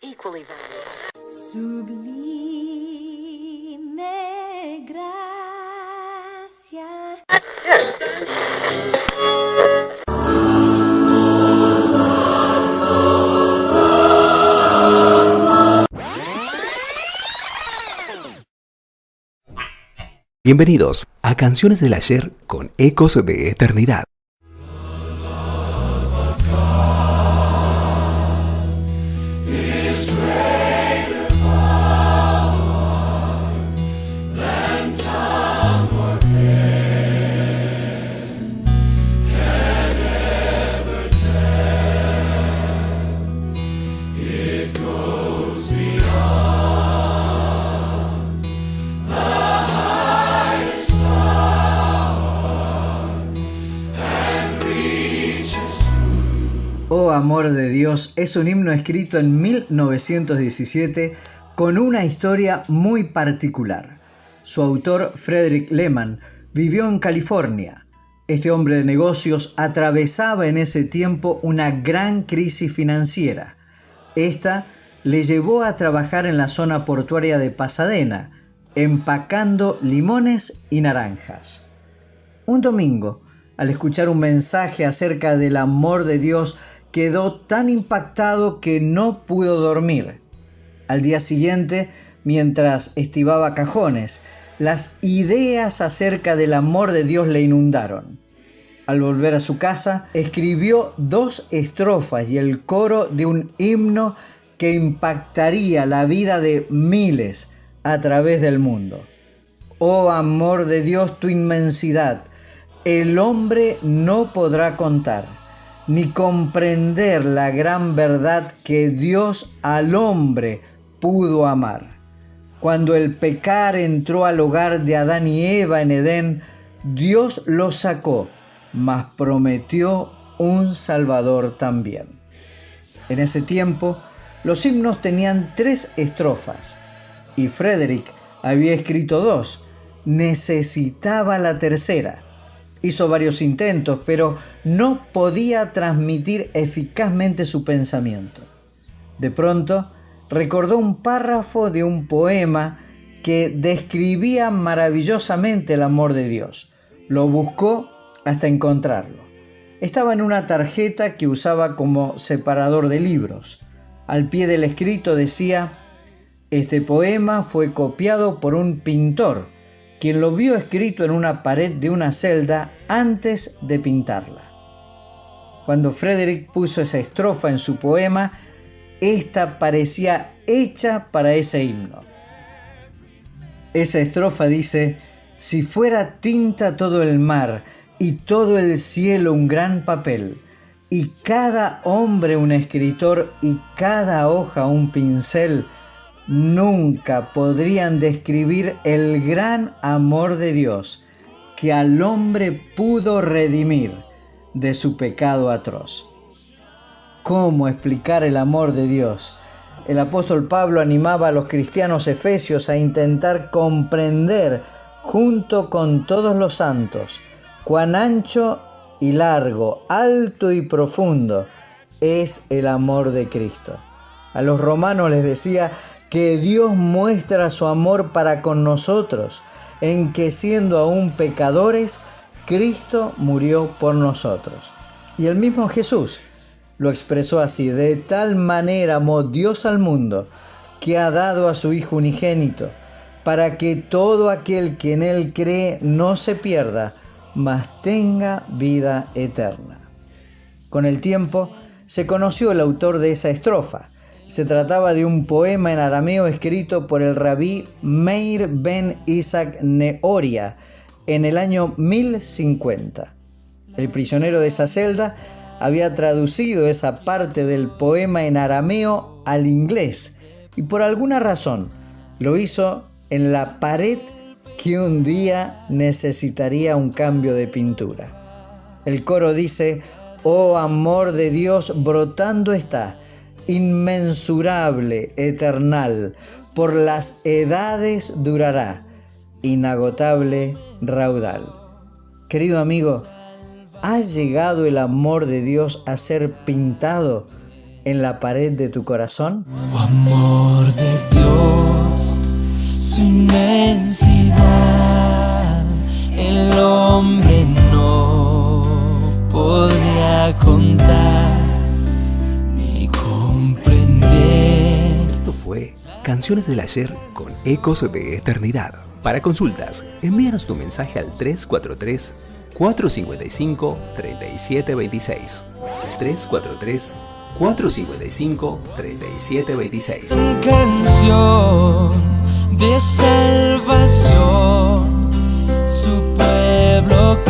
equally valuable. Sublime gracia. Bienvenidos a Canciones del Ayer con Ecos de Eternidad. Amor de Dios es un himno escrito en 1917 con una historia muy particular. Su autor, Frederick Lehman, vivió en California. Este hombre de negocios atravesaba en ese tiempo una gran crisis financiera. Esta le llevó a trabajar en la zona portuaria de Pasadena, empacando limones y naranjas. Un domingo, al escuchar un mensaje acerca del amor de Dios, quedó tan impactado que no pudo dormir. Al día siguiente, mientras estibaba cajones, las ideas acerca del amor de Dios le inundaron. Al volver a su casa, escribió dos estrofas y el coro de un himno que impactaría la vida de miles a través del mundo. Oh amor de Dios, tu inmensidad, el hombre no podrá contar ni comprender la gran verdad que Dios al hombre pudo amar. Cuando el pecar entró al hogar de Adán y Eva en Edén, Dios lo sacó, mas prometió un Salvador también. En ese tiempo, los himnos tenían tres estrofas y Frederick había escrito dos. Necesitaba la tercera Hizo varios intentos, pero no podía transmitir eficazmente su pensamiento. De pronto, recordó un párrafo de un poema que describía maravillosamente el amor de Dios. Lo buscó hasta encontrarlo. Estaba en una tarjeta que usaba como separador de libros. Al pie del escrito decía, este poema fue copiado por un pintor quien lo vio escrito en una pared de una celda antes de pintarla. Cuando Frederick puso esa estrofa en su poema, esta parecía hecha para ese himno. Esa estrofa dice, si fuera tinta todo el mar y todo el cielo un gran papel, y cada hombre un escritor y cada hoja un pincel, nunca podrían describir el gran amor de Dios que al hombre pudo redimir de su pecado atroz. ¿Cómo explicar el amor de Dios? El apóstol Pablo animaba a los cristianos efesios a intentar comprender junto con todos los santos cuán ancho y largo, alto y profundo es el amor de Cristo. A los romanos les decía que Dios muestra su amor para con nosotros, en que siendo aún pecadores, Cristo murió por nosotros. Y el mismo Jesús lo expresó así, de tal manera amó Dios al mundo, que ha dado a su Hijo unigénito, para que todo aquel que en Él cree no se pierda, mas tenga vida eterna. Con el tiempo se conoció el autor de esa estrofa, se trataba de un poema en arameo escrito por el rabí Meir ben Isaac Neoria en el año 1050. El prisionero de esa celda había traducido esa parte del poema en arameo al inglés y por alguna razón lo hizo en la pared que un día necesitaría un cambio de pintura. El coro dice, oh amor de Dios brotando está inmensurable, eternal, por las edades durará, inagotable raudal. Querido amigo, ¿ha llegado el amor de Dios a ser pintado en la pared de tu corazón? Amor de Dios, su inmensidad, el hombre no podría contar fue Canciones del Ayer con Ecos de Eternidad. Para consultas, envíanos tu mensaje al 343 455 3726. 343 455 3726. Canción de salvación, su pueblo